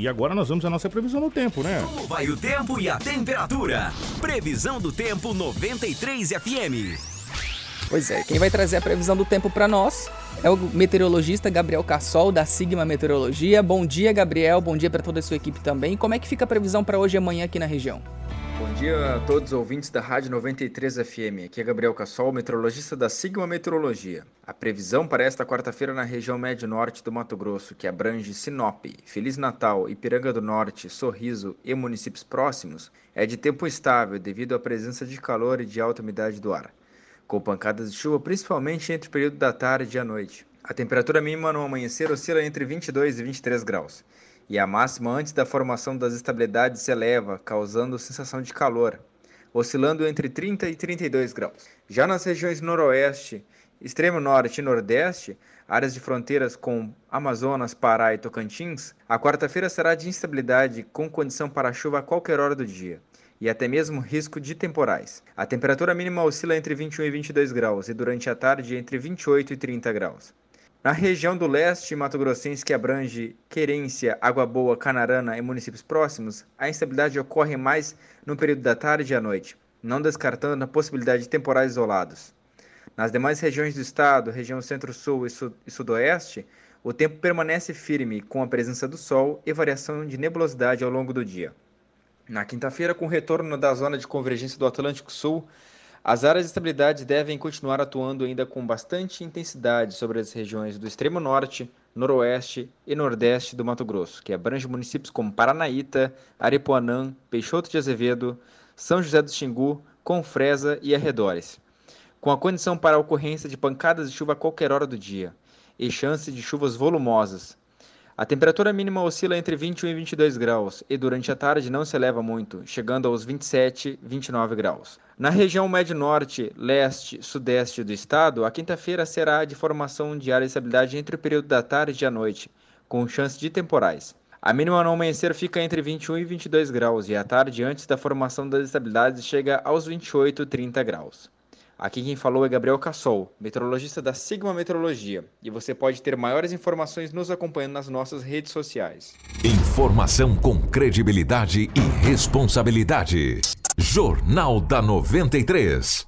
E agora nós vamos à nossa previsão do tempo, né? Como vai o tempo e a temperatura? Previsão do tempo 93 FM. Pois é, quem vai trazer a previsão do tempo para nós é o meteorologista Gabriel Cassol, da Sigma Meteorologia. Bom dia, Gabriel. Bom dia para toda a sua equipe também. Como é que fica a previsão para hoje e amanhã aqui na região? Bom dia a todos os ouvintes da Rádio 93 FM. Aqui é Gabriel Cassol, meteorologista da Sigma Meteorologia. A previsão para esta quarta-feira na região médio-norte do Mato Grosso, que abrange Sinop, Feliz Natal, Ipiranga do Norte, Sorriso e municípios próximos, é de tempo estável devido à presença de calor e de alta umidade do ar, com pancadas de chuva principalmente entre o período da tarde e a noite. A temperatura mínima no amanhecer oscila entre 22 e 23 graus e a máxima antes da formação das estabilidades se eleva, causando sensação de calor, oscilando entre 30 e 32 graus. Já nas regiões noroeste, extremo norte e nordeste, áreas de fronteiras com Amazonas, Pará e Tocantins, a quarta-feira será de instabilidade com condição para chuva a qualquer hora do dia e até mesmo risco de temporais. A temperatura mínima oscila entre 21 e 22 graus e durante a tarde entre 28 e 30 graus. Na região do leste Mato Grossense, que abrange Querência, Água Boa, Canarana e municípios próximos, a instabilidade ocorre mais no período da tarde e à noite, não descartando a possibilidade de temporais isolados. Nas demais regiões do estado, região centro-sul e, sul e sudoeste, o tempo permanece firme, com a presença do sol e variação de nebulosidade ao longo do dia. Na quinta-feira, com o retorno da zona de convergência do Atlântico Sul, as áreas de estabilidade devem continuar atuando ainda com bastante intensidade sobre as regiões do extremo norte, noroeste e nordeste do Mato Grosso, que abrange municípios como Paranaíta, Aripuanã, Peixoto de Azevedo, São José do Xingu, Confresa e arredores, com a condição para a ocorrência de pancadas de chuva a qualquer hora do dia e chance de chuvas volumosas, a temperatura mínima oscila entre 21 e 22 graus e durante a tarde não se eleva muito, chegando aos 27, 29 graus. Na região médio-norte, leste, sudeste do estado, a quinta-feira será de formação de área de estabilidade entre o período da tarde e a noite, com chance de temporais. A mínima no amanhecer fica entre 21 e 22 graus e à tarde, antes da formação das estabilidades, chega aos 28, 30 graus. Aqui quem falou é Gabriel Cassol, meteorologista da Sigma Meteorologia, e você pode ter maiores informações nos acompanhando nas nossas redes sociais. Informação com credibilidade e responsabilidade. Jornal da 93.